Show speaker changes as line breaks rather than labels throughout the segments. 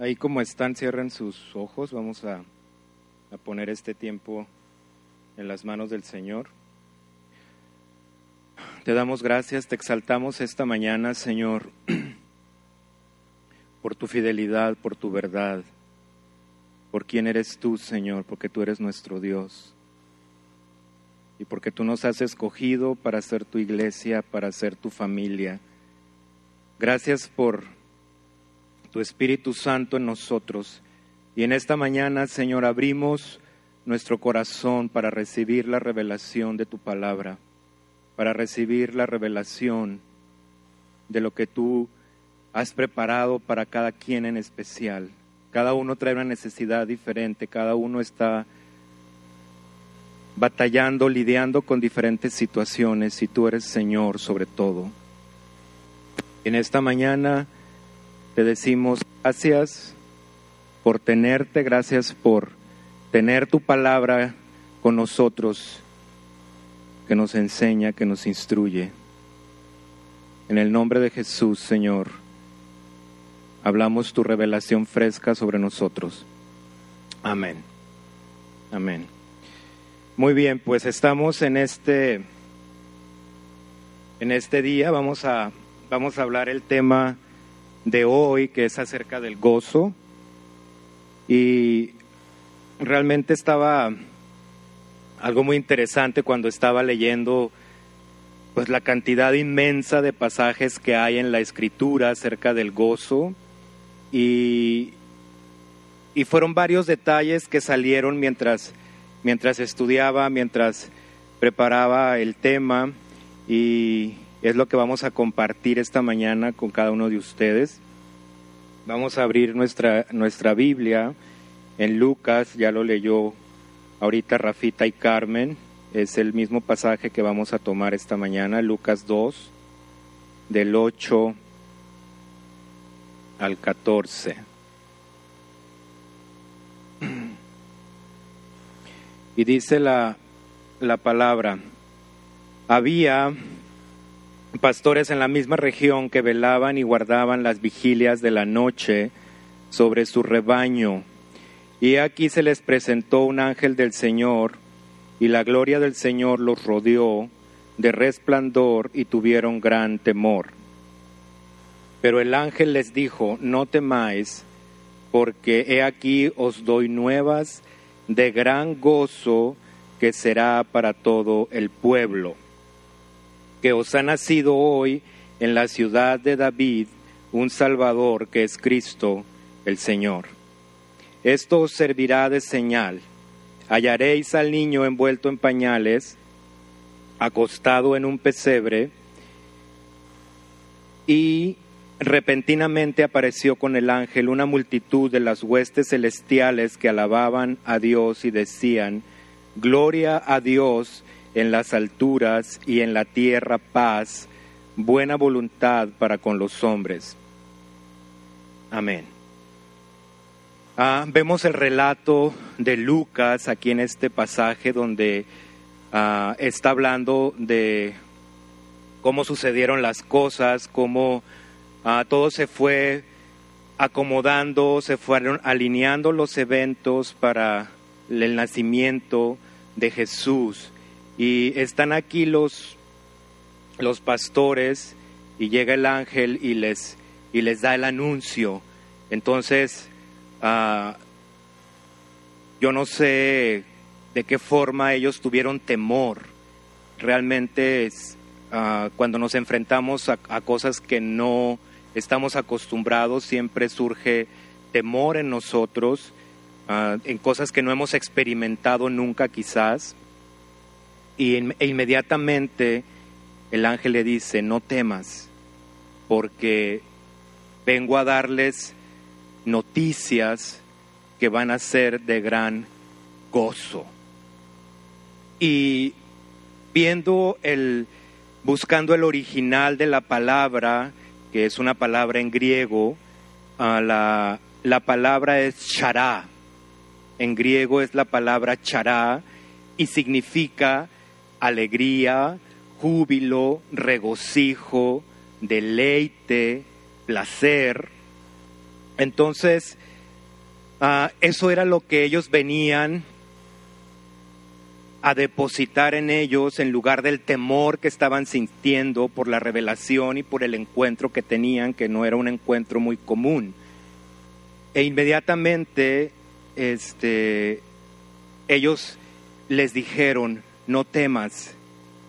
Ahí como están, cierren sus ojos. Vamos a, a, poner este tiempo en las manos del Señor. Te damos gracias, te exaltamos esta mañana, Señor, por tu fidelidad, por tu verdad, por quién eres tú, Señor, porque tú eres nuestro Dios y porque tú nos has escogido para ser tu iglesia, para ser tu familia. Gracias por tu Espíritu Santo en nosotros. Y en esta mañana, Señor, abrimos nuestro corazón para recibir la revelación de tu palabra, para recibir la revelación de lo que tú has preparado para cada quien en especial. Cada uno trae una necesidad diferente, cada uno está batallando, lidiando con diferentes situaciones y tú eres Señor sobre todo. En esta mañana te decimos gracias por tenerte, gracias por tener tu palabra con nosotros, que nos enseña, que nos instruye. En el nombre de Jesús, Señor, hablamos tu revelación fresca sobre nosotros. Amén. Amén. Muy bien, pues estamos en este en este día vamos a vamos a hablar el tema de hoy, que es acerca del gozo. Y realmente estaba algo muy interesante cuando estaba leyendo pues la cantidad inmensa de pasajes que hay en la escritura acerca del gozo y, y fueron varios detalles que salieron mientras, mientras estudiaba, mientras preparaba el tema y, es lo que vamos a compartir esta mañana con cada uno de ustedes. Vamos a abrir nuestra, nuestra Biblia en Lucas, ya lo leyó ahorita Rafita y Carmen, es el mismo pasaje que vamos a tomar esta mañana, Lucas 2, del 8 al 14. Y dice la, la palabra, había pastores en la misma región que velaban y guardaban las vigilias de la noche sobre su rebaño. Y aquí se les presentó un ángel del Señor, y la gloria del Señor los rodeó de resplandor y tuvieron gran temor. Pero el ángel les dijo, no temáis, porque he aquí os doy nuevas de gran gozo que será para todo el pueblo que os ha nacido hoy en la ciudad de David un Salvador que es Cristo el Señor. Esto os servirá de señal. Hallaréis al niño envuelto en pañales, acostado en un pesebre, y repentinamente apareció con el ángel una multitud de las huestes celestiales que alababan a Dios y decían, Gloria a Dios en las alturas y en la tierra paz, buena voluntad para con los hombres. Amén. Ah, vemos el relato de Lucas aquí en este pasaje donde ah, está hablando de cómo sucedieron las cosas, cómo ah, todo se fue acomodando, se fueron alineando los eventos para el nacimiento de Jesús. Y están aquí los, los pastores y llega el ángel y les, y les da el anuncio. Entonces, ah, yo no sé de qué forma ellos tuvieron temor. Realmente ah, cuando nos enfrentamos a, cosas que no estamos acostumbrados, siempre surge temor en nosotros, ah, en cosas que no hemos experimentado nunca quizás. Y e inmediatamente el ángel le dice, no temas, porque vengo a darles noticias que van a ser de gran gozo. Y viendo el, buscando el original de la palabra, que es una palabra en griego, ah, la, la palabra es chará. En griego es la palabra chará y significa alegría, júbilo, regocijo, deleite, placer. Entonces, Ah, eso era lo que ellos venían a depositar en ellos en lugar del temor que estaban sintiendo por la revelación y por el encuentro que tenían, que no era un encuentro muy común. E inmediatamente este, ellos les dijeron, no temas,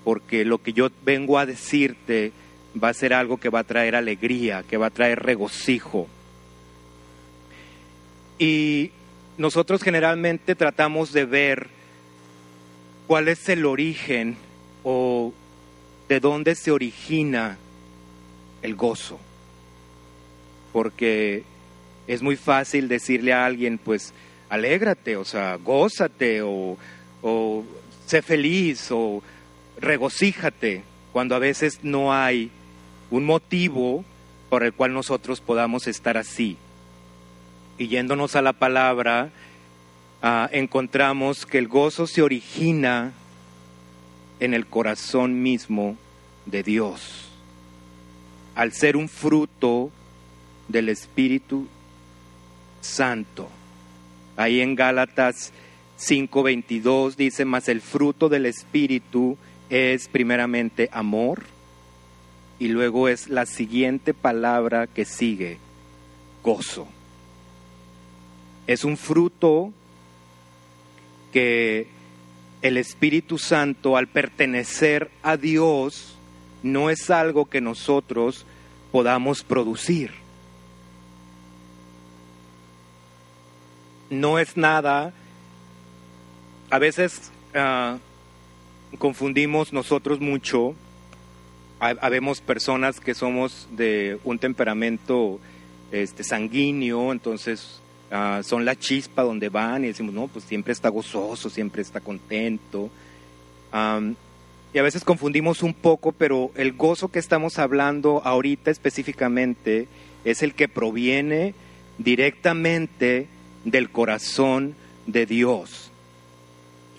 porque lo que yo vengo a decirte va a ser algo que va a traer alegría, que va a traer regocijo. Y nosotros generalmente tratamos de ver cuál es el origen o de dónde se origina el gozo. Porque es muy fácil decirle a alguien, pues, alégrate, o sea, gózate, o, o sé feliz, o regocíjate, cuando a veces no hay un motivo por el cual nosotros podamos estar así. Y yéndonos a la palabra, ah, encontramos que el gozo se origina en el corazón mismo de Dios, al ser un fruto del Espíritu Santo. Ahí en Gálatas 5:22 dice, mas el fruto del Espíritu es primeramente amor y luego es la siguiente palabra que sigue, gozo. Es un fruto que el Espíritu Santo al pertenecer a Dios no es algo que nosotros podamos producir. No es nada, a veces ah, confundimos nosotros mucho, habemos personas que somos de un temperamento este, sanguíneo, entonces ah, son la chispa donde van y decimos, no, pues siempre está gozoso, siempre está contento. y a veces confundimos un poco, pero el gozo que estamos hablando ahorita específicamente es el que proviene directamente del corazón de Dios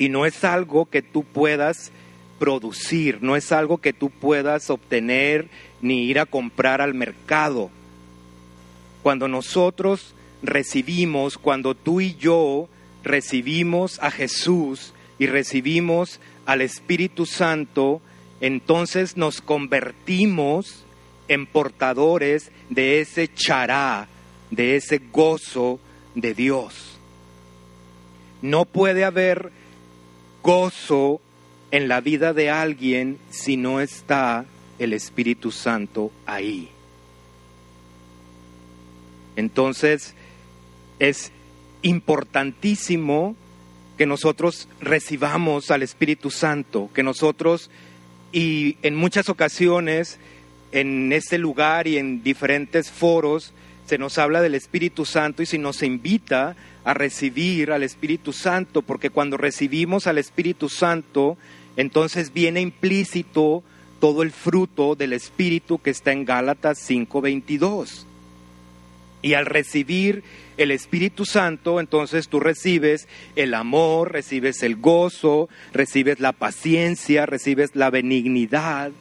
y no es algo que tú puedas producir, no es algo que tú puedas obtener ni ir a comprar al mercado. Cuando nosotros recibimos, cuando tú y yo recibimos a Jesús y recibimos al Espíritu Santo, entonces nos convertimos en portadores de ese chará, de ese gozo de Dios. No puede haber gozo en la vida de alguien si no está el Espíritu Santo ahí. Entonces, es importantísimo que nosotros recibamos al Espíritu Santo, que nosotros, y en muchas ocasiones, en este lugar y en diferentes foros, se nos habla del Espíritu Santo y se nos invita a recibir al Espíritu Santo, porque cuando recibimos al Espíritu Santo, entonces viene implícito todo el fruto del Espíritu que está en Gálatas 5:22. Y al recibir el Espíritu Santo, entonces tú recibes el amor, recibes el gozo, recibes la paciencia, recibes la benignidad,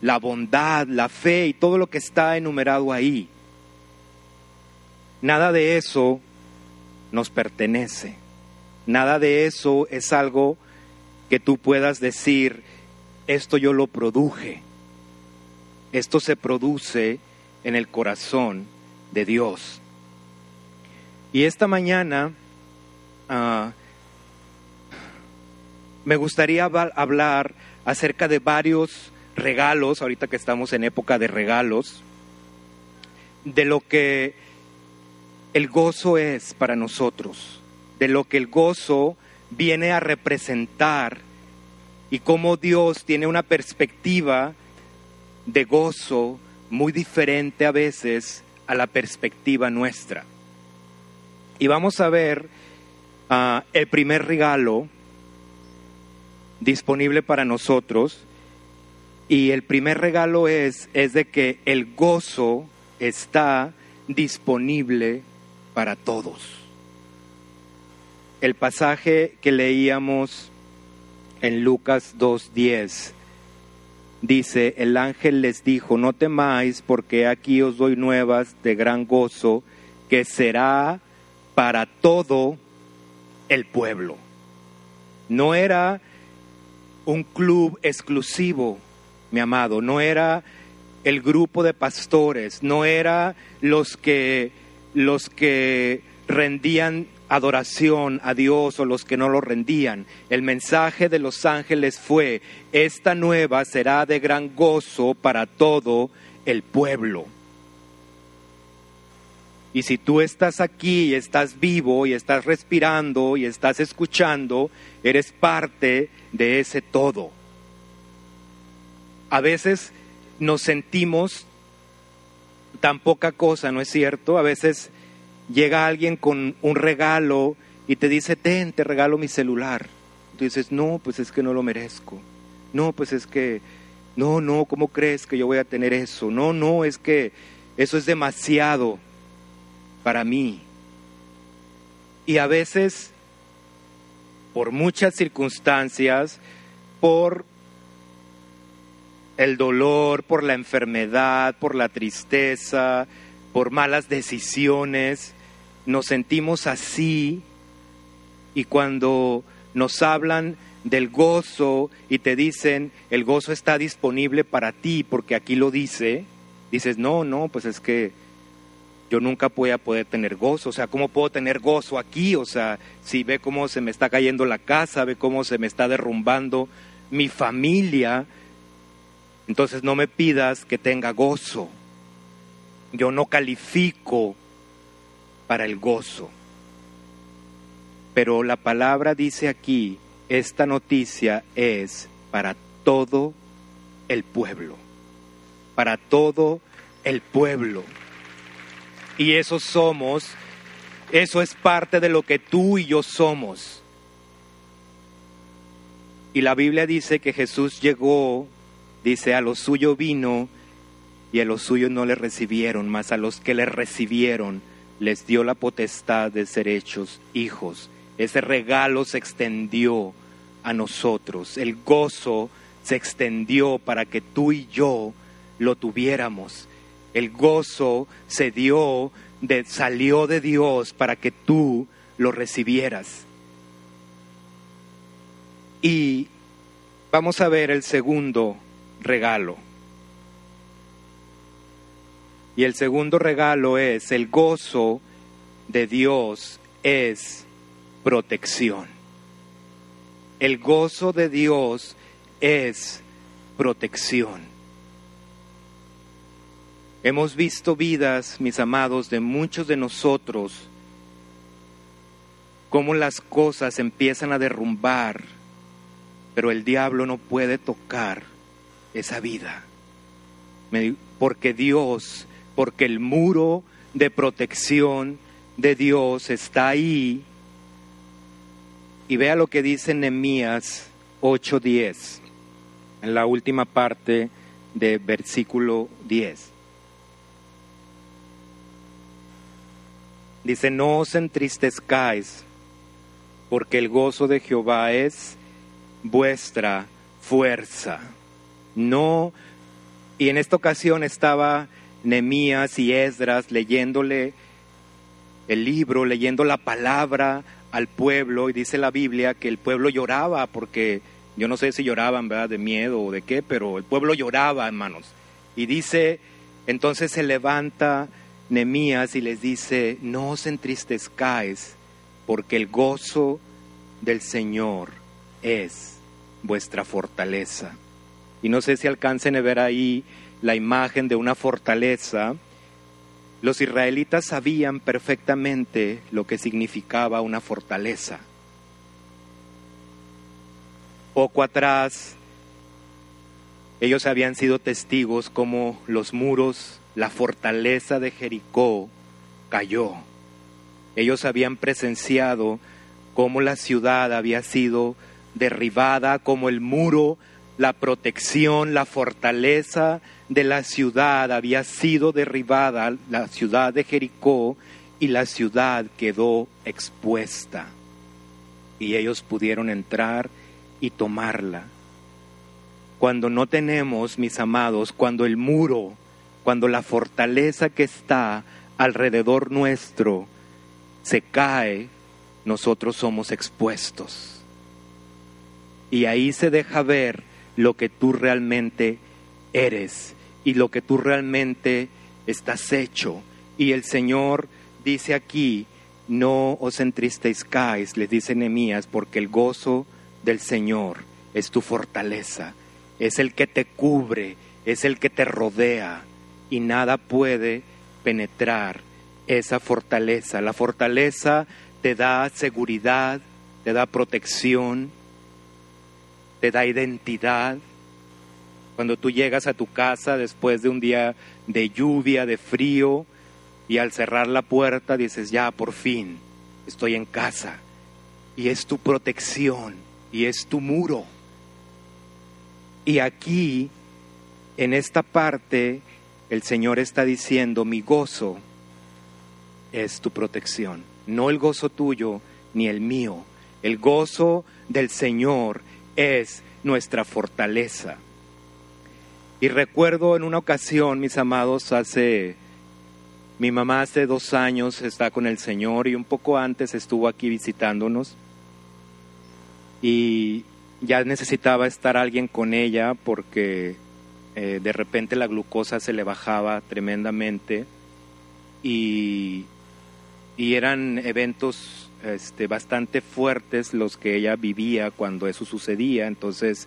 la bondad, la fe y todo lo que está enumerado ahí. Nada de eso nos pertenece. Nada de eso es algo que tú puedas decir, esto yo lo produje. Esto se produce en el corazón de Dios. Y esta mañana ah, me gustaría hablar acerca de varios regalos, ahorita que estamos en época de regalos, de lo que el gozo es para nosotros, de lo que el gozo viene a representar y cómo Dios tiene una perspectiva de gozo muy diferente a veces a la perspectiva nuestra. Y vamos a ver ah, el primer regalo disponible para nosotros. Y el primer regalo es, es de que el gozo está disponible para todos. El pasaje que leíamos en Lucas 2.10 dice, el ángel les dijo, no temáis porque aquí os doy nuevas de gran gozo que será para todo el pueblo. No era un club exclusivo, mi amado, no era el grupo de pastores, no era los que los que rendían adoración a Dios o los que no lo rendían. El mensaje de los ángeles fue, esta nueva será de gran gozo para todo el pueblo. Y si tú estás aquí y estás vivo y estás respirando y estás escuchando, eres parte de ese todo. A veces nos sentimos tan poca cosa, ¿no es cierto? A veces llega alguien con un regalo y te dice, ten, te regalo mi celular. Tú dices, no, pues es que no lo merezco. No, pues es que, no, no, ¿cómo crees que yo voy a tener eso? No, no, es que eso es demasiado para mí. Y a veces, por muchas circunstancias, por el dolor, por la enfermedad, por la tristeza, por malas decisiones, nos sentimos así y cuando nos hablan del gozo y te dicen el gozo está disponible para ti porque aquí lo dice, dices, no, no, pues es que yo nunca voy a poder tener gozo. O sea, ¿cómo puedo tener gozo aquí? O sea, si ve cómo se me está cayendo la casa, ve cómo se me está derrumbando mi familia, entonces no me pidas que tenga gozo. Yo no califico para el gozo. Pero la palabra dice aquí, esta noticia es para todo el pueblo, para todo el pueblo. Y eso somos, eso es parte de lo que tú y yo somos. Y la Biblia dice que Jesús llegó, dice, a lo suyo vino y a los suyos no le recibieron, mas a los que le recibieron les dio la potestad de ser hechos hijos. Ese regalo se extendió a nosotros, el gozo se extendió para que tú y yo lo tuviéramos. El gozo se dio, de, salió de Dios para que tú lo recibieras. Y vamos a ver el segundo regalo. Y el segundo regalo es el gozo de Dios es protección. El gozo de Dios es protección. Hemos visto vidas, mis amados, de muchos de nosotros, cómo las cosas empiezan a derrumbar, pero el diablo no puede tocar esa vida. Porque Dios, porque el muro de protección de Dios está ahí. Y vea lo que dice Nehemías 8:10, en la última parte de versículo 10. Dice, no os entristezcáis, porque el gozo de Jehová es vuestra fuerza. No, y en esta ocasión estaba Nemías y Esdras leyéndole el libro, leyendo la palabra al pueblo, y dice la Biblia que el pueblo lloraba, porque yo no sé si lloraban, ¿verdad?, de miedo o de qué, pero el pueblo lloraba, hermanos. Y dice, entonces se levanta Nemías y les dice, no os entristezcáis, porque el gozo del Señor es vuestra fortaleza. Y no sé si alcancen a ver ahí la imagen de una fortaleza. Los israelitas sabían perfectamente lo que significaba una fortaleza. Poco atrás, ellos habían sido testigos como los muros la fortaleza de Jericó cayó. Ellos habían presenciado cómo la ciudad había sido derribada, como el muro, la protección, la fortaleza de la ciudad había sido derribada, la ciudad de Jericó, y la ciudad quedó expuesta. Y ellos pudieron entrar y tomarla. Cuando no tenemos, mis amados, cuando el muro cuando la fortaleza que está alrededor nuestro se cae, nosotros somos expuestos. Y ahí se deja ver lo que tú realmente eres y lo que tú realmente estás hecho. Y el Señor dice aquí, no os entristezcáis, le dice Nehemías, porque el gozo del Señor es tu fortaleza, es el que te cubre, es el que te rodea y nada puede penetrar esa fortaleza. La fortaleza te da seguridad, te da protección, te da identidad. Cuando tú llegas a tu casa después de un día de lluvia, de frío, y al cerrar la puerta dices, ya, por fin, estoy en casa. Y es tu protección, y es tu muro. Y aquí, en esta parte, el Señor está diciendo, mi gozo es tu protección, no el gozo tuyo ni el mío. El gozo del Señor es nuestra fortaleza. Y recuerdo en una ocasión, mis amados, hace, mi mamá hace dos años está con el Señor y un poco antes estuvo aquí visitándonos. Y ya necesitaba estar alguien con ella porque eh, de repente la glucosa se le bajaba tremendamente y, y eran eventos este, bastante fuertes los que ella vivía cuando eso sucedía, entonces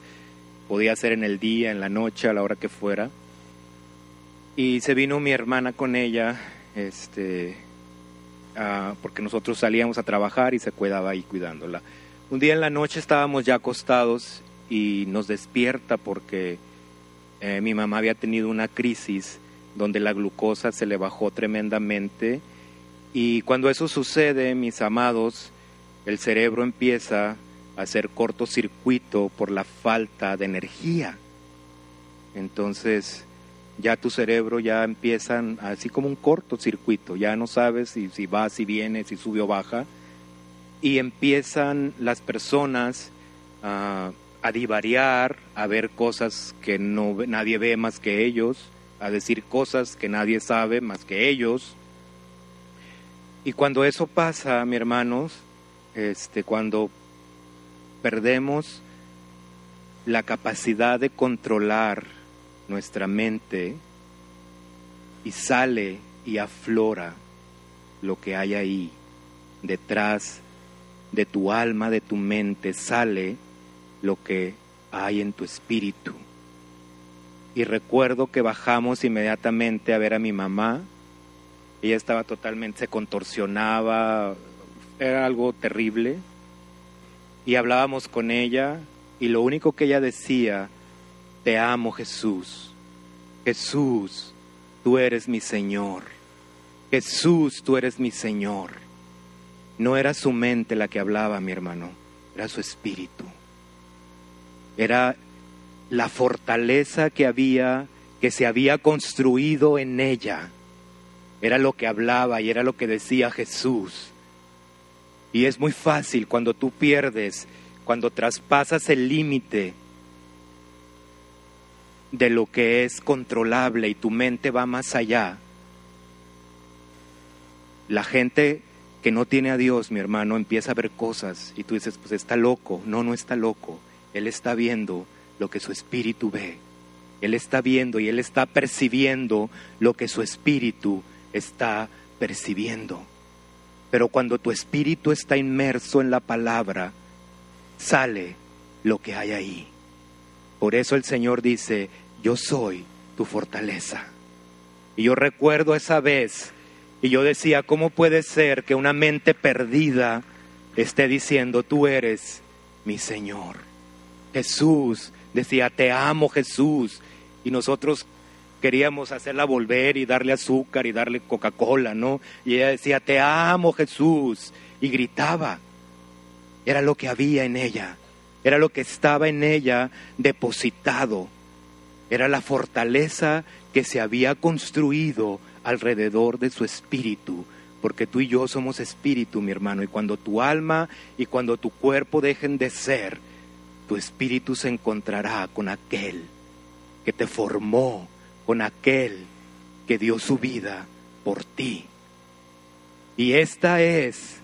podía ser en el día, en la noche, a la hora que fuera. Y se vino mi hermana con ella, este, porque nosotros salíamos a trabajar y se cuidaba ahí cuidándola. Un día en la noche estábamos ya acostados y nos despierta porque eh, mi mamá había tenido una crisis donde la glucosa se le bajó tremendamente y cuando eso sucede, mis amados, el cerebro empieza a hacer cortocircuito por la falta de energía. Entonces, ya tu cerebro ya empieza así como un cortocircuito, ya no sabes si, si va, si viene, si sube o baja, y empiezan las personas a, a divariar, a ver cosas que no, nadie ve más que ellos, a decir cosas que nadie sabe más que ellos, y cuando eso pasa, mi hermanos, este, cuando perdemos la capacidad de controlar nuestra mente y sale y aflora lo que hay ahí detrás de tu alma, de tu mente, sale lo que hay en tu espíritu. Y recuerdo que bajamos inmediatamente a ver a mi mamá ella estaba totalmente, se contorsionaba, era algo terrible. Y hablábamos con ella y lo único que ella decía, te amo Jesús, Jesús, tú eres mi Señor, Jesús, tú eres mi Señor. No era su mente la que hablaba, mi hermano, era su espíritu. Era la fortaleza que había, que se había construido en ella era lo que hablaba y era lo que decía Jesús. Y es muy fácil cuando tú pierdes, cuando traspasas el límite de lo que es controlable y tu mente va más allá. La gente que no tiene a Dios, mi hermano, empieza a ver cosas y tú dices, pues está loco. No, no está loco. Él está viendo lo que su espíritu ve. Él está viendo y él está percibiendo lo que su espíritu está percibiendo. Pero cuando tu espíritu está inmerso en la palabra, sale lo que hay ahí. Por eso el Señor dice, yo soy tu fortaleza. Y yo recuerdo esa vez y yo decía, ¿cómo puede ser que una mente perdida esté diciendo, tú eres mi Señor? Jesús decía, te amo Jesús. Y nosotros queríamos hacerla volver y darle azúcar y darle Coca-Cola, ¿no? Y ella decía, te amo Jesús, y gritaba. Era lo que había en ella, era lo que estaba en ella depositado, era la fortaleza que se había construido alrededor de su espíritu, porque tú y yo somos espíritu, mi hermano, y cuando tu alma y cuando tu cuerpo dejen de ser, tu espíritu se encontrará con aquel que te formó, con aquel que dio su vida por ti. Y esta es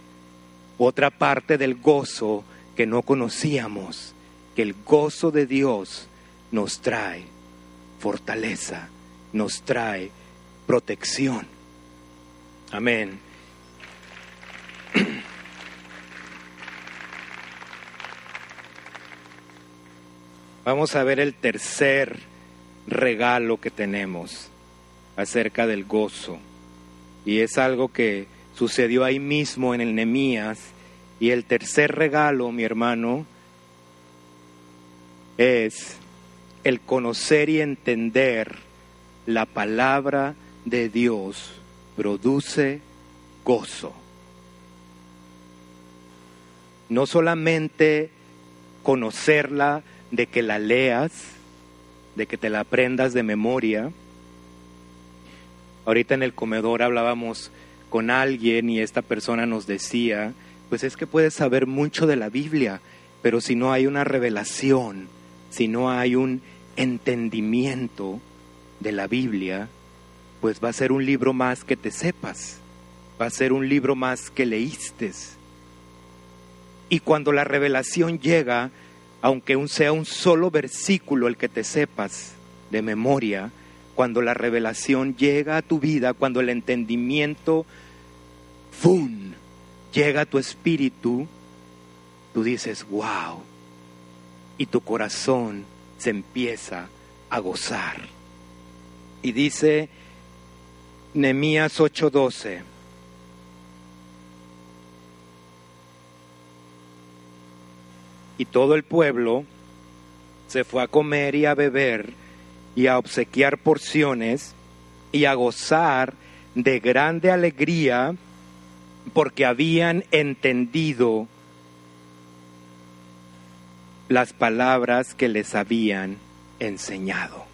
otra parte del gozo que no conocíamos, que el gozo de Dios nos trae fortaleza, nos trae protección. Amén. Vamos a ver el tercer regalo que tenemos acerca del gozo. Y es algo que sucedió ahí mismo en el Nemías. Y el tercer regalo, mi hermano, es el conocer y entender la palabra de Dios produce gozo. No solamente conocerla de que la leas, de que te la aprendas de memoria. Ahorita en el comedor hablábamos con alguien y esta persona nos decía, pues es que puedes saber mucho de la Biblia, pero si no hay una revelación, si no hay un entendimiento de la Biblia, pues va a ser un libro más que te sepas, va a ser un libro más que leíste. Y cuando la revelación llega, aunque sea un solo versículo el que te sepas de memoria, cuando la revelación llega a tu vida, cuando el entendimiento, ¡fum!, llega a tu espíritu, tú dices, wow, y tu corazón se empieza a gozar. Y dice Nehemías 8:12, y todo el pueblo se fue a comer y a beber y a obsequiar porciones y a gozar de grande alegría porque habían entendido las palabras que les habían enseñado.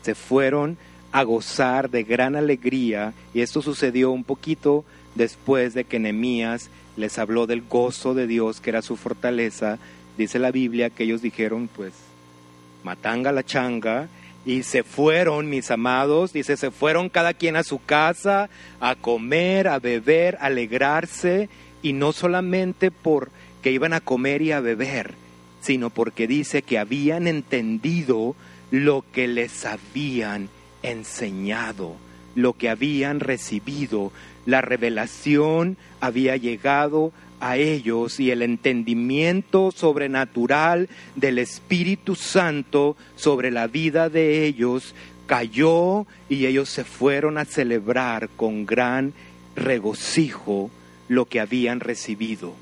Se fueron a gozar de gran alegría y esto sucedió un poquito después de que Nehemías les habló del gozo de Dios, que era su fortaleza, dice la Biblia que ellos dijeron, pues, matanga la changa, y se fueron, mis amados, dice, se fueron cada quien a su casa a comer, a beber, a alegrarse, y no solamente porque iban a comer y a beber, sino porque dice que habían entendido lo que les habían enseñado, lo que habían recibido, la revelación había llegado a ellos y el entendimiento sobrenatural del Espíritu Santo sobre la vida de ellos cayó y ellos se fueron a celebrar con gran regocijo lo que habían recibido.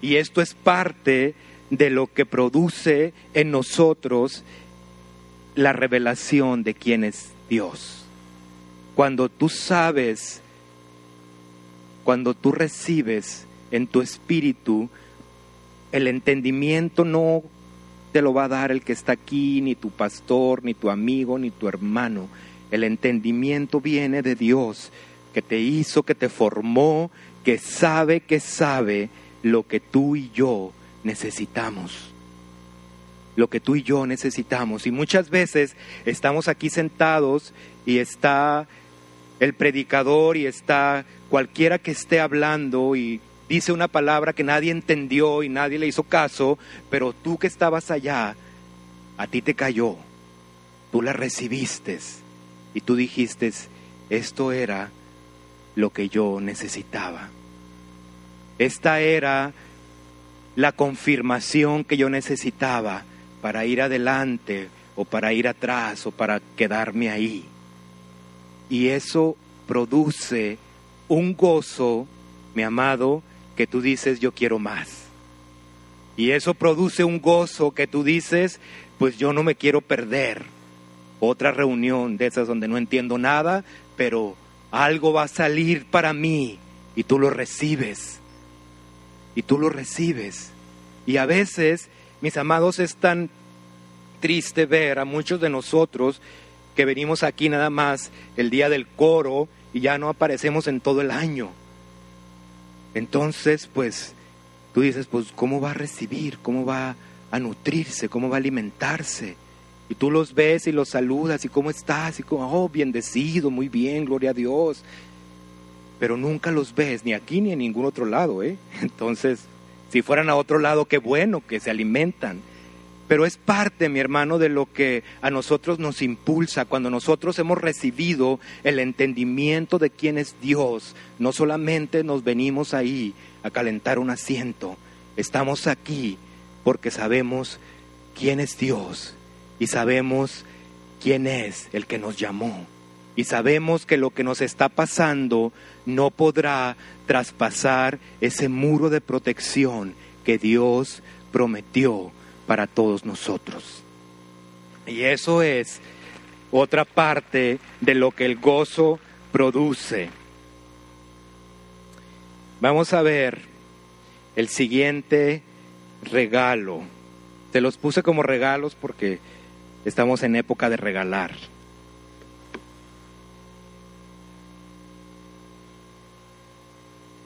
Y esto es parte de lo que produce en nosotros la revelación de quién es Dios. Cuando tú sabes cuando tú recibes en tu espíritu, el entendimiento no te lo va a dar el que está aquí, ni tu pastor, ni tu amigo, ni tu hermano. El entendimiento viene de Dios, que te hizo, que te formó, que sabe, que sabe lo que tú y yo necesitamos. Lo que tú y yo necesitamos. Y muchas veces estamos aquí sentados y está el predicador y está cualquiera que esté hablando y dice una palabra que nadie entendió y nadie le hizo caso, pero tú que estabas allá, a ti te cayó, tú la recibiste y tú dijiste, esto era lo que yo necesitaba. Esta era la confirmación que yo necesitaba para ir adelante o para ir atrás o para quedarme ahí. Y eso produce un gozo, mi amado, que tú dices yo quiero más. Y eso produce un gozo que tú dices, pues yo no me quiero perder. Otra reunión de esas donde no entiendo nada, pero algo va a salir para mí y tú lo recibes. Y tú lo recibes. Y a veces, mis amados, es tan triste ver a muchos de nosotros que venimos aquí nada más el día del coro y ya no aparecemos en todo el año. Entonces, pues, tú dices, pues, ¿cómo va a recibir? ¿Cómo va a nutrirse? ¿Cómo va a alimentarse? Y tú los ves y los saludas y cómo estás y como, oh, bendecido, muy bien, gloria a Dios. pero nunca los ves ni aquí ni en ningún otro lado, ¿eh? Entonces, si fueran a otro lado, qué bueno que se alimentan. Pero es parte, mi hermano, de lo que a nosotros nos impulsa cuando nosotros hemos recibido el entendimiento de quién es Dios. No solamente nos venimos ahí a calentar un asiento, estamos aquí porque sabemos quién es Dios y sabemos quién es el que nos llamó. Y sabemos que lo que nos está pasando no podrá traspasar ese muro de protección que Dios prometió para todos nosotros. Y eso es otra parte de lo que el gozo produce. Vamos a ver el siguiente regalo. Te los puse como regalos porque estamos en época de regalar.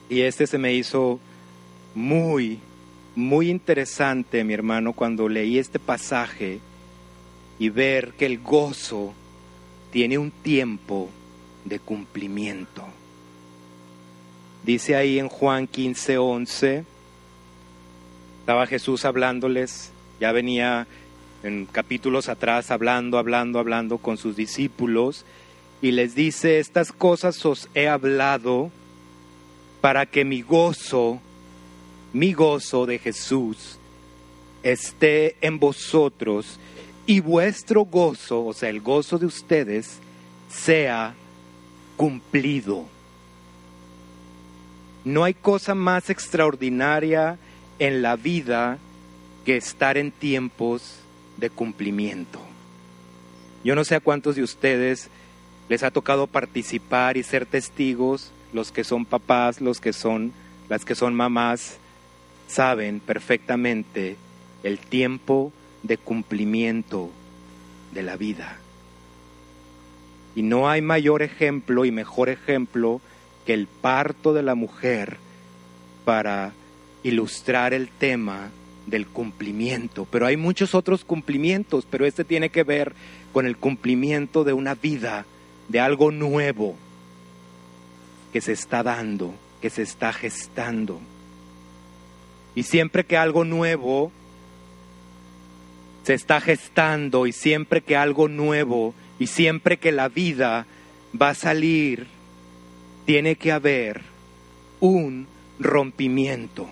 Y este se me hizo muy, muy interesante, mi hermano, cuando leí este pasaje y ver que el gozo tiene un tiempo de cumplimiento. Dice ahí en Juan 15, 11, estaba Jesús hablándoles, ya venía en capítulos atrás hablando, hablando, hablando con sus discípulos y les dice, estas cosas os he hablado para que mi gozo, mi gozo de Jesús, esté en vosotros y vuestro gozo, o sea, el gozo de ustedes, sea cumplido. No hay cosa más extraordinaria en la vida que estar en tiempos de cumplimiento. Yo no sé a cuántos de ustedes les ha tocado participar y ser testigos los que son papás, los que son, las que son mamás, saben perfectamente el tiempo de cumplimiento de la vida. Y no hay mayor ejemplo y mejor ejemplo que el parto de la mujer para ilustrar el tema del cumplimiento. Pero hay muchos otros cumplimientos, pero este tiene que ver con el cumplimiento de una vida, de algo nuevo, que se está dando, que se está gestando. Y siempre que algo nuevo se está gestando y siempre que algo nuevo y siempre que la vida va a salir, tiene que haber un rompimiento.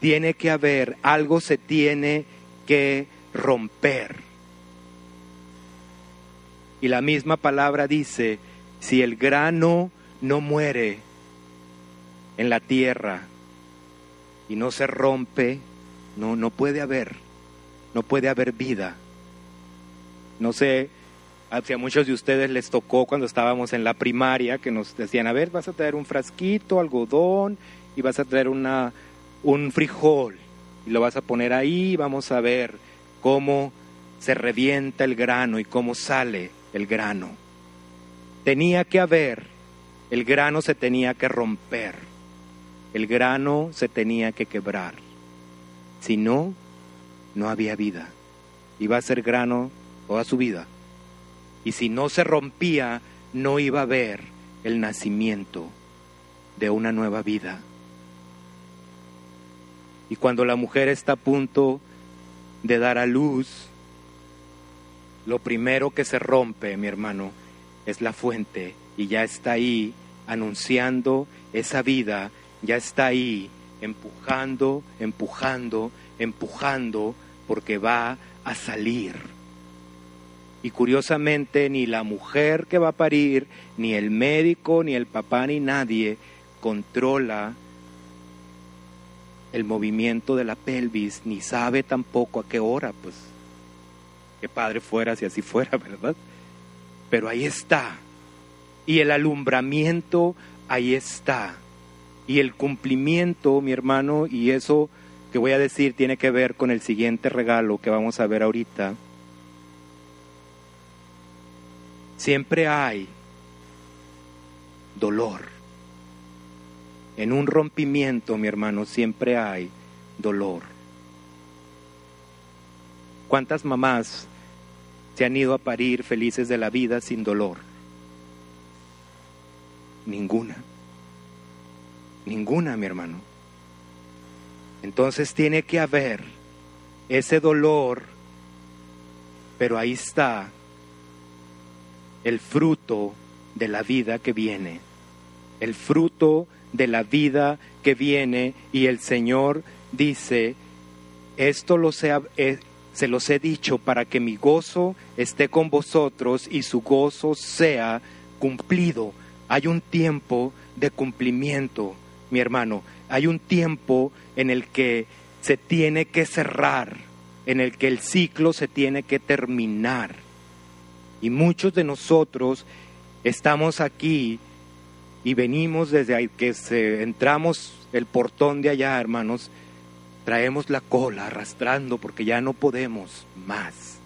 Tiene que haber, algo se tiene que romper. Y la misma palabra dice, si el grano no muere en la tierra y no se rompe, no, no puede haber, no puede haber vida. No sé si a muchos de ustedes les tocó cuando estábamos en la primaria que nos decían, a ver, vas a traer un frasquito, algodón y vas a traer una, un frijol y lo vas a poner ahí y vamos a ver cómo se revienta el grano y cómo sale el grano tenía que haber, el grano se tenía que romper, el grano se tenía que quebrar. Si no, no había vida. Iba a ser grano toda su vida. Y si no se rompía, no iba a haber el nacimiento de una nueva vida. Y cuando la mujer está a punto de dar a luz, lo primero que se rompe, mi hermano, es la fuente y ya está ahí anunciando esa vida, ya está ahí empujando, empujando, empujando, porque va a salir. Y curiosamente ni la mujer que va a parir, ni el médico, ni el papá, ni nadie controla el movimiento de la pelvis, ni sabe tampoco a qué hora, pues, qué padre fuera si así fuera, ¿verdad? pero ahí está. Y el alumbramiento, ahí está. Y el cumplimiento, mi hermano, y eso que voy a decir tiene que ver con el siguiente regalo que vamos a ver ahorita. Siempre hay dolor. En un rompimiento, mi hermano, siempre hay dolor. ¿Cuántas mamás se han ido a parir felices de la vida sin dolor. Ninguna. Ninguna, mi hermano. Entonces tiene que haber ese dolor, pero ahí está el fruto de la vida que viene, el fruto de la vida que viene y el Señor dice, esto lo sea, eh, se los he dicho para que mi gozo esté con vosotros y su gozo sea cumplido. Hay un tiempo de cumplimiento, mi hermano. Hay un tiempo en el que se tiene que cerrar, en el que el ciclo se tiene que terminar. Y muchos de nosotros estamos aquí y venimos desde ahí, que se, entramos el portón de allá, hermanos, traemos la cola arrastrando porque ya no podemos más,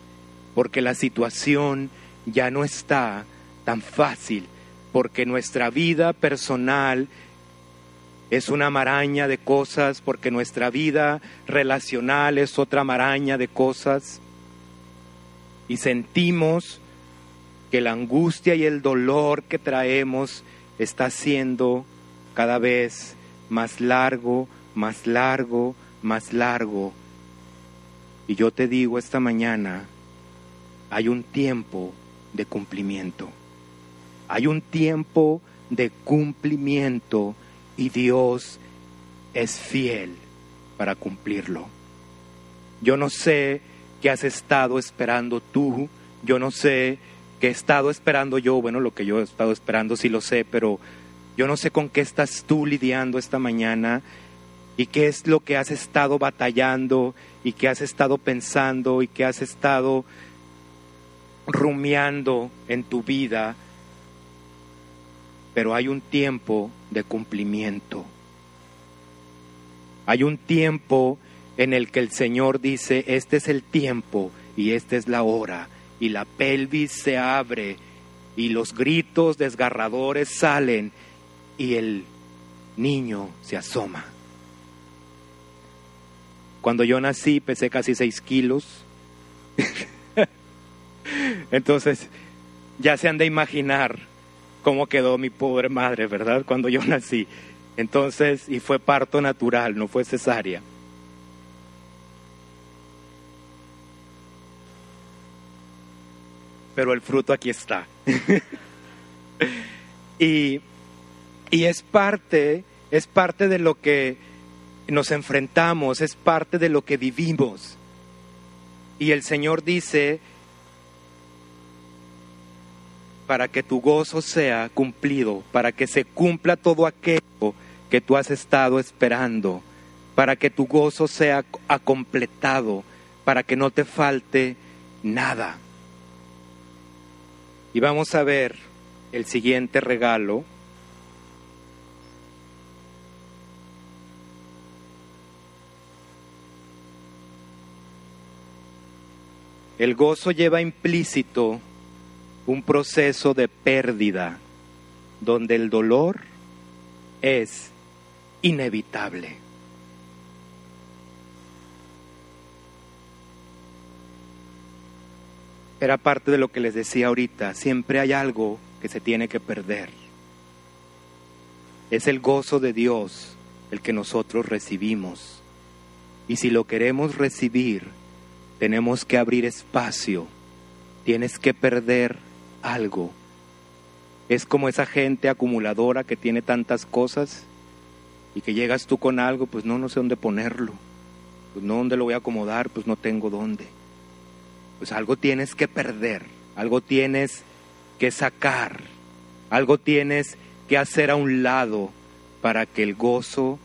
porque la situación ya no está tan fácil, porque nuestra vida personal es una maraña de cosas, porque nuestra vida relacional es otra maraña de cosas, y sentimos que la angustia y el dolor que traemos está siendo cada vez más largo, más largo, más largo. Y yo te digo esta mañana, hay un tiempo de cumplimiento. Hay un tiempo de cumplimiento y Dios es fiel para cumplirlo. Yo no sé qué has estado esperando tú, yo no sé que he estado esperando yo, bueno, lo que yo he estado esperando sí lo sé, pero yo no sé con qué estás tú lidiando esta mañana y qué es lo que has estado batallando y qué has estado pensando y qué has estado rumiando en tu vida, pero hay un tiempo de cumplimiento. Hay un tiempo en el que el Señor dice, este es el tiempo y esta es la hora y la pelvis se abre y los gritos desgarradores salen y el niño se asoma. Cuando yo nací pesé casi seis kilos. Entonces, ya se han de imaginar cómo quedó mi pobre madre, ¿verdad? Cuando yo nací. Entonces, y fue parto natural, no fue cesárea. pero el fruto aquí está. y, y es parte, es parte de lo que nos enfrentamos, es parte de lo que vivimos. Y el Señor dice, para que tu gozo sea cumplido, para que se cumpla todo aquello que tú has estado esperando, para que tu gozo sea completado, para que no te falte nada. Y vamos a ver el siguiente regalo. El gozo lleva implícito un proceso de pérdida donde el dolor es inevitable. era parte de lo que les decía ahorita, siempre hay algo que se tiene que perder. Es el gozo de Dios el que nosotros recibimos. Y si lo queremos recibir, tenemos que abrir espacio, tienes que perder algo. Es como esa gente acumuladora que tiene tantas cosas y que llegas tú con algo, pues no, no sé dónde ponerlo, pues no dónde lo voy a acomodar, pues no tengo dónde pues algo tienes que perder, algo tienes que sacar, algo tienes que hacer a un lado para que el gozo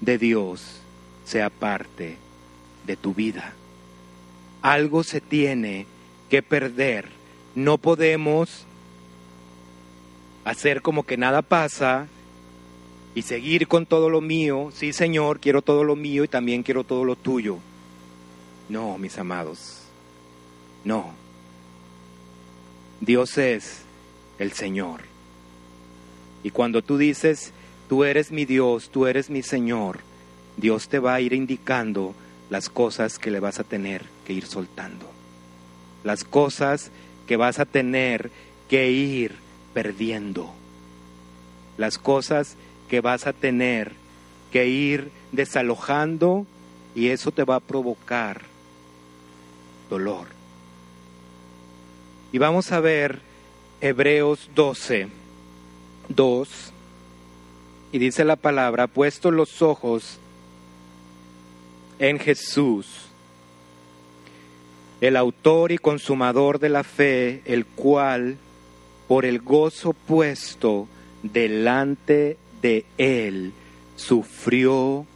de Dios sea parte de tu vida. Algo se tiene que perder. No podemos hacer como que nada pasa y seguir con todo lo mío. Sí, Señor, quiero todo lo mío y también quiero todo lo tuyo. No, mis amados. No. Dios es el Señor. Y cuando tú dices, tú eres mi Dios, tú eres mi Señor, Dios te va a ir indicando las cosas que le vas a tener que ir soltando. Las cosas que vas a tener que ir perdiendo. las cosas que vas a tener que ir desalojando y eso te va a provocar dolor. Y vamos a ver Hebreos 12, 2, y dice la palabra, puesto los ojos en Jesús, el autor y consumador de la fe, el cual, por el gozo puesto delante de él, sufrió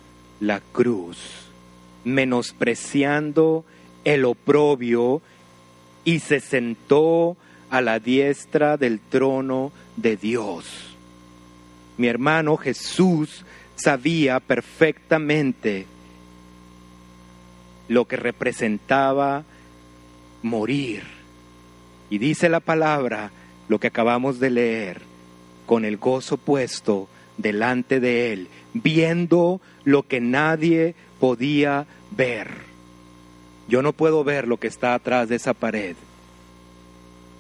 la cruz, menospreciando el oprobio, y se sentó a la diestra del trono de Dios. Mi hermano Jesús sabía perfectamente lo que representaba morir. Y dice la palabra, lo que acabamos de leer, con el gozo puesto delante de él, viendo lo que nadie podía ver. Yo no puedo ver lo que está atrás de esa pared.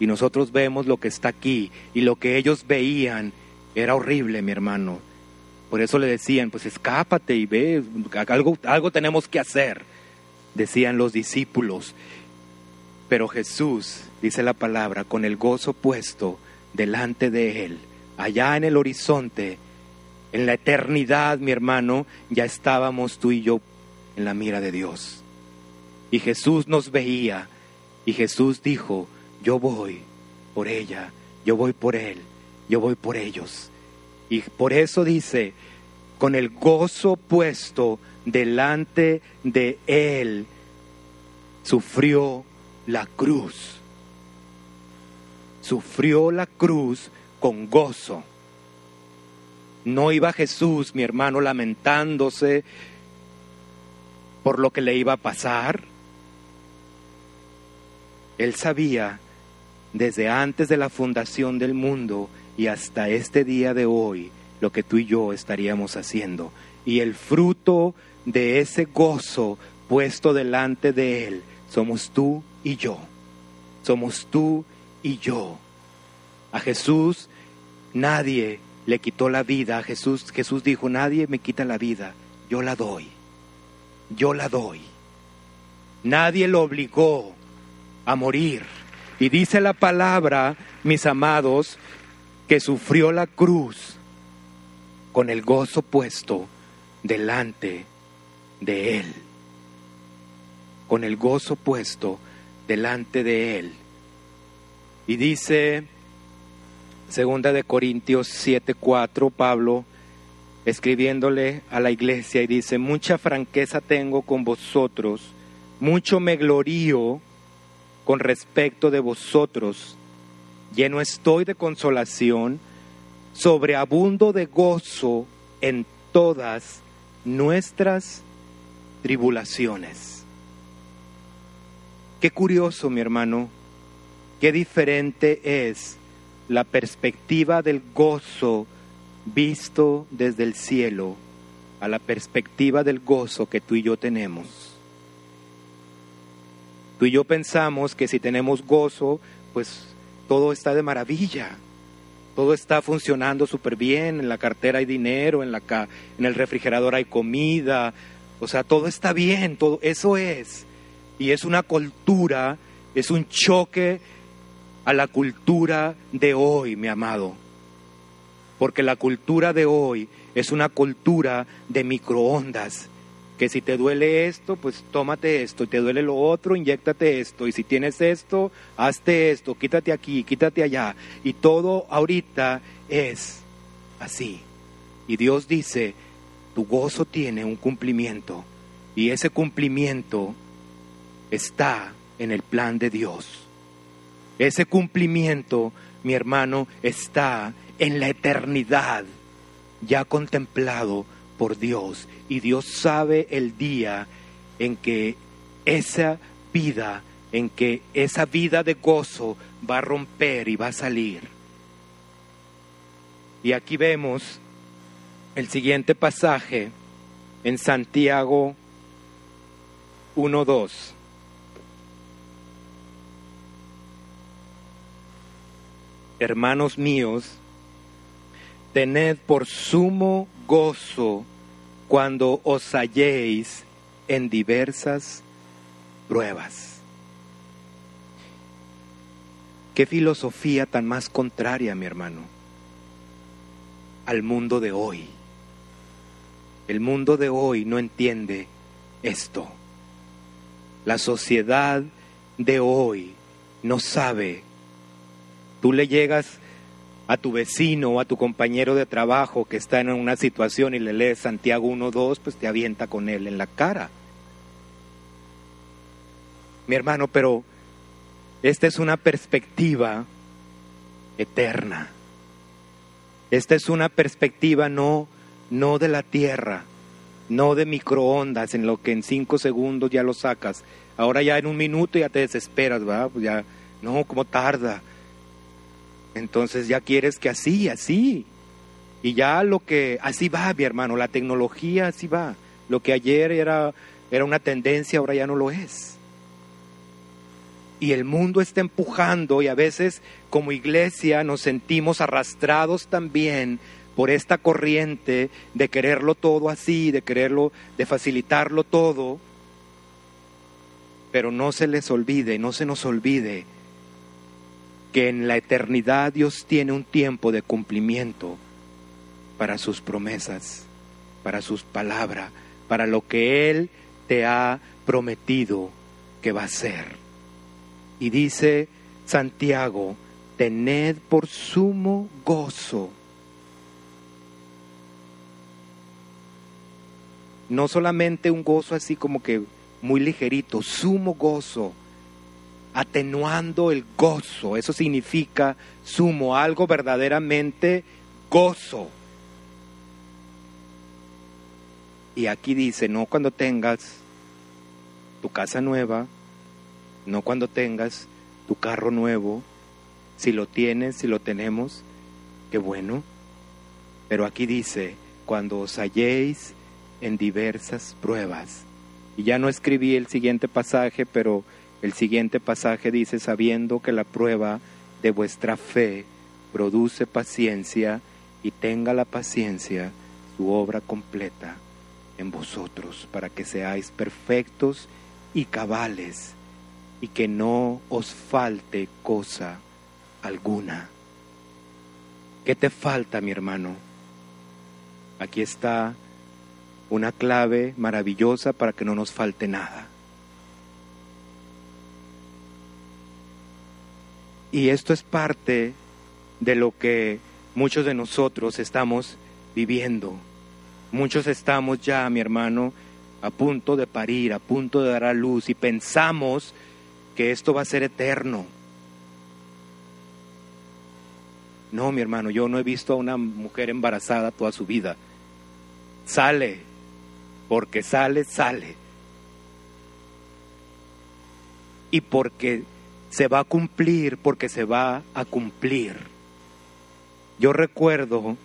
Y nosotros vemos lo que está aquí. Y lo que ellos veían era horrible, mi hermano. Por eso le decían, pues escápate y ve, algo, algo tenemos que hacer, decían los discípulos. Pero Jesús, dice la palabra, con el gozo puesto delante de él, allá en el horizonte, en la eternidad, mi hermano, ya estábamos tú y yo en la mira de Dios. Y Jesús nos veía y Jesús dijo, yo voy por ella, yo voy por él, yo voy por ellos. Y por eso dice, con el gozo puesto delante de él, sufrió la cruz. Sufrió la cruz con gozo. No iba Jesús, mi hermano, lamentándose por lo que le iba a pasar. Él sabía desde antes de la fundación del mundo y hasta este día de hoy lo que tú y yo estaríamos haciendo. Y el fruto de ese gozo puesto delante de Él somos tú y yo. Somos tú y yo. A Jesús nadie le quitó la vida a Jesús. Jesús dijo, nadie me quita la vida, yo la doy. Yo la doy. Nadie lo obligó a morir. Y dice la palabra, mis amados, que sufrió la cruz con el gozo puesto delante de él. Con el gozo puesto delante de él. Y dice Segunda de Corintios 7:4, Pablo escribiéndole a la iglesia y dice, mucha franqueza tengo con vosotros, mucho me glorío con respecto de vosotros, lleno estoy de consolación, sobreabundo de gozo en todas nuestras tribulaciones. Qué curioso, mi hermano, qué diferente es la perspectiva del gozo visto desde el cielo a la perspectiva del gozo que tú y yo tenemos. Tú y yo pensamos que si tenemos gozo, pues todo está de maravilla, todo está funcionando súper bien, en la cartera hay dinero, en, la en el refrigerador hay comida, o sea, todo está bien, todo eso es. Y es una cultura, es un choque a la cultura de hoy, mi amado. Porque la cultura de hoy es una cultura de microondas. Que si te duele esto, pues tómate esto. Y te duele lo otro, inyectate esto. Y si tienes esto, hazte esto. Quítate aquí, quítate allá. Y todo ahorita es así. Y Dios dice, tu gozo tiene un cumplimiento. Y ese cumplimiento está en el plan de Dios. Ese cumplimiento, mi hermano, está en la eternidad, ya contemplado por Dios. Y Dios sabe el día en que esa vida, en que esa vida de gozo va a romper y va a salir. Y aquí vemos el siguiente pasaje en Santiago 1.2. hermanos míos, tened por sumo gozo cuando os halléis en diversas pruebas. Qué filosofía tan más contraria, mi hermano, al mundo de hoy. El mundo de hoy no entiende esto. La sociedad de hoy no sabe. Tú le llegas a tu vecino o a tu compañero de trabajo que está en una situación y le lees Santiago 1.2, pues te avienta con él en la cara. Mi hermano, pero esta es una perspectiva eterna. Esta es una perspectiva no, no de la tierra, no de microondas en lo que en cinco segundos ya lo sacas. Ahora ya en un minuto ya te desesperas, ¿verdad? Pues ya, no, ¿cómo tarda? Entonces ya quieres que así, así. Y ya lo que, así va, mi hermano, la tecnología así va. Lo que ayer era, era una tendencia, ahora ya no lo es. Y el mundo está empujando y a veces como iglesia nos sentimos arrastrados también por esta corriente de quererlo todo así, de quererlo, de facilitarlo todo. Pero no se les olvide, no se nos olvide que en la eternidad Dios tiene un tiempo de cumplimiento para sus promesas, para sus palabras, para lo que Él te ha prometido que va a ser. Y dice Santiago, tened por sumo gozo. No solamente un gozo así como que muy ligerito, sumo gozo atenuando el gozo. Eso significa sumo, algo verdaderamente gozo. Y aquí dice, no cuando tengas tu casa nueva, no cuando tengas tu carro nuevo, si lo tienes, si lo tenemos, qué bueno. Pero aquí dice, cuando os halléis en diversas pruebas. Y ya no escribí el siguiente pasaje, pero el siguiente pasaje dice, sabiendo que la prueba de vuestra fe produce paciencia y tenga la paciencia su obra completa en vosotros, para que seáis perfectos y cabales y que no os falte cosa alguna. ¿Qué te falta, mi hermano? Aquí está una clave maravillosa para que no nos falte nada. Y esto es parte de lo que muchos de nosotros estamos viviendo. Muchos estamos ya, mi hermano, a punto de parir, a punto de dar a luz y pensamos que esto va a ser eterno. No, mi hermano, yo no he visto a una mujer embarazada toda su vida. Sale, porque sale, sale. Y porque se va a cumplir porque se va a cumplir. Yo recuerdo,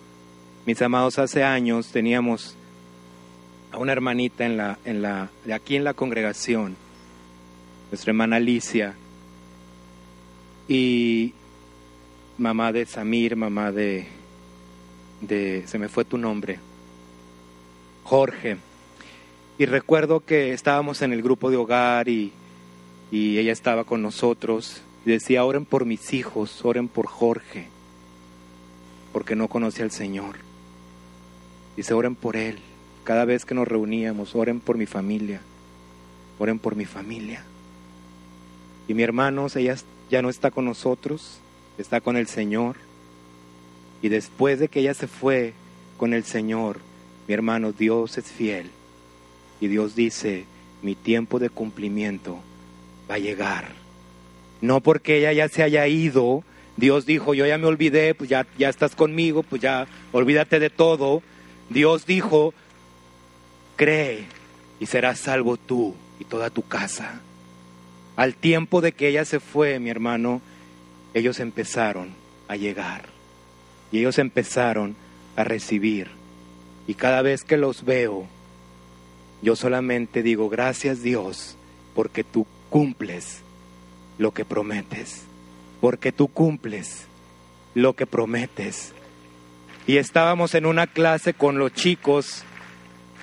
mis amados, hace años teníamos a una hermanita en la, en la, de aquí en la congregación, nuestra hermana Alicia, y mamá de Samir, mamá de, de, se me fue tu nombre, Jorge. Y recuerdo que estábamos en el grupo de hogar y y ella estaba con nosotros y decía, oren por mis hijos, oren por Jorge, porque no conoce al Señor. Dice, oren por él. Cada vez que nos reuníamos, oren por mi familia, oren por mi familia. Y mi hermano, ella ya no está con nosotros, está con el Señor. Y después de que ella se fue con el Señor, mi hermano, Dios es fiel. Y Dios dice, mi tiempo de cumplimiento va a llegar. No porque ella ya se haya ido, Dios dijo, yo ya me olvidé, pues ya, ya estás conmigo, pues ya olvídate de todo. Dios dijo, cree y serás salvo tú y toda tu casa. Al tiempo de que ella se fue, mi hermano, ellos empezaron a llegar y ellos empezaron a recibir. Y cada vez que los veo, yo solamente digo, gracias Dios, porque tú cumples lo que prometes, porque tú cumples lo que prometes. Y estábamos en una clase con los chicos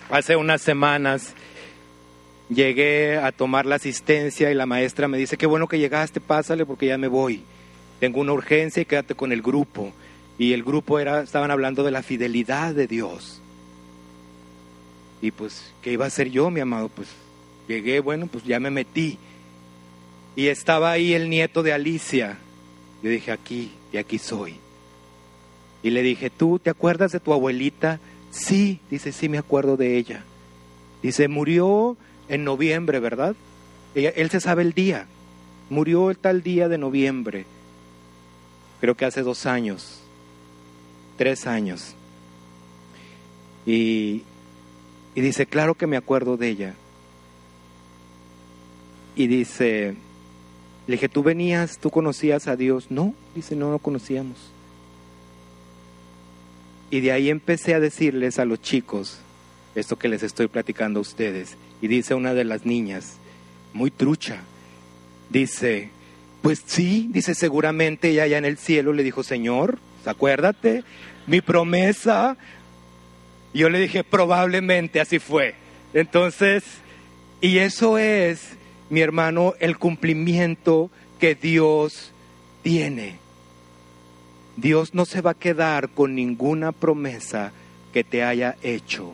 hace unas semanas. Llegué a tomar la asistencia y la maestra me dice, qué bueno que llegaste, pásale porque ya me voy. Tengo una urgencia y quédate con el grupo. Y el grupo era, estaban hablando de la fidelidad de Dios. Y pues, ¿qué iba a hacer yo, mi amado? Pues llegué, bueno, pues ya me metí. Y estaba ahí el nieto de Alicia. Yo dije, aquí, y aquí soy. Y le dije, ¿tú te acuerdas de tu abuelita? Sí, dice, sí me acuerdo de ella. Dice, murió en noviembre, ¿verdad? él se sabe el día. Murió el tal día de noviembre. Creo que hace dos años, tres años. Y, y dice, claro que me acuerdo de ella. Y dice, le dije, ¿tú venías, tú conocías a Dios? No, dice, no, no conocíamos. Y de ahí empecé a decirles a los chicos esto que les estoy platicando a ustedes. Y dice una de las niñas, muy trucha, dice, pues sí, dice, seguramente ella allá en el cielo le dijo, Señor, acuérdate, mi promesa. yo le dije, probablemente así fue. Entonces, y eso es mi hermano, el cumplimiento que Dios tiene. Dios no se va a quedar con ninguna promesa que te haya hecho.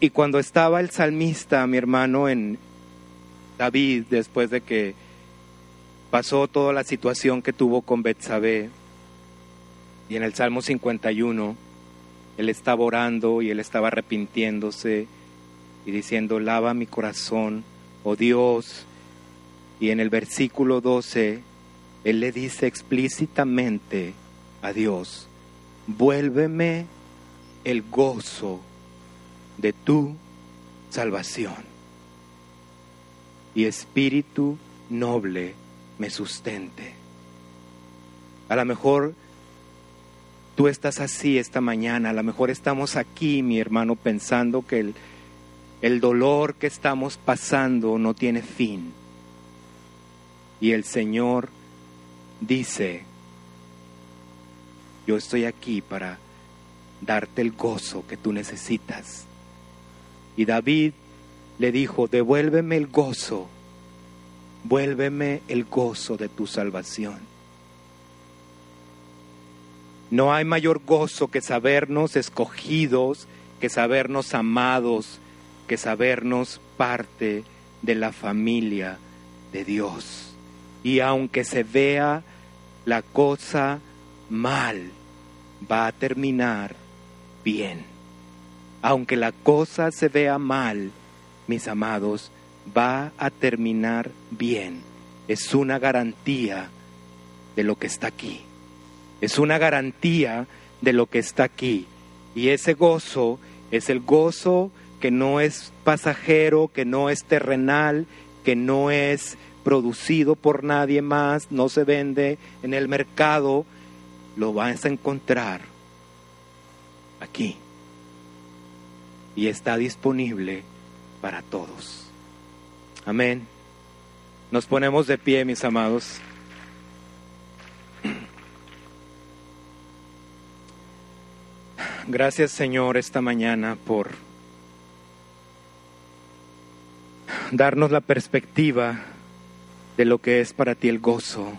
Y cuando estaba el salmista, mi hermano, en David, después de que pasó toda la situación que tuvo con Betsabé, y en el Salmo 51, él estaba orando y él estaba arrepintiéndose y diciendo, lava mi corazón, oh Dios. Y en el versículo 12, Él le dice explícitamente a Dios, vuélveme el gozo de tu salvación. Y espíritu noble me sustente. A lo mejor tú estás así esta mañana, a lo mejor estamos aquí, mi hermano, pensando que el el dolor que estamos pasando no tiene fin. Y el Señor dice, yo estoy aquí para darte el gozo que tú necesitas. Y David le dijo, devuélveme el gozo, vuélveme el gozo de tu salvación. No hay mayor gozo que sabernos escogidos, que sabernos amados, que sabernos parte de la familia de Dios. Y aunque se vea la cosa mal, va a terminar bien. Aunque la cosa se vea mal, mis amados, va a terminar bien. Es una garantía de lo que está aquí. Es una garantía de lo que está aquí. Y ese gozo es el gozo que no es pasajero, que no es terrenal, que no es producido por nadie más, no se vende en el mercado, lo vas a encontrar aquí. Y está disponible para todos. Amén. Nos ponemos de pie, mis amados. Gracias Señor esta mañana por darnos la perspectiva de lo que es para ti el gozo.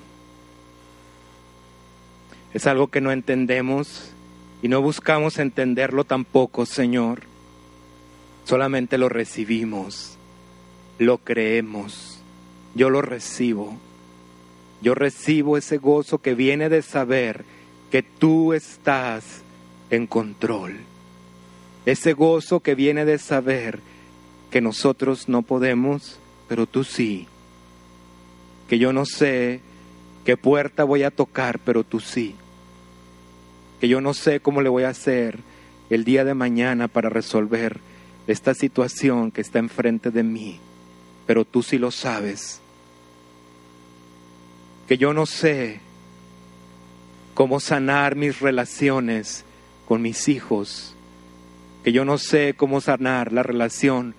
Es algo que no entendemos y no buscamos entenderlo tampoco, Señor. Solamente lo recibimos, lo creemos. Yo lo recibo. Yo recibo ese gozo que viene de saber que tú estás en control. Ese gozo que viene de saber que nosotros no podemos, pero tú sí. Que yo no sé qué puerta voy a tocar, pero tú sí. Que yo no sé cómo le voy a hacer el día de mañana para resolver esta situación que está enfrente de mí, pero tú sí lo sabes. Que yo no sé cómo sanar mis relaciones con mis hijos, que yo no sé cómo sanar la relación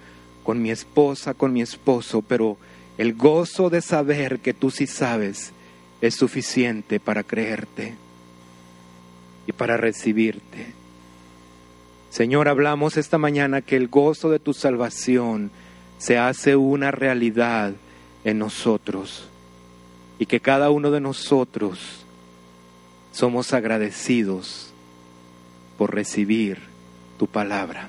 con mi esposa, con mi esposo, pero el gozo de saber que tú sí sabes es suficiente para creerte. y para recibirte. Señor, hablamos esta mañana que el gozo de tu salvación se hace una realidad en nosotros y que cada uno de nosotros somos agradecidos por recibir tu palabra.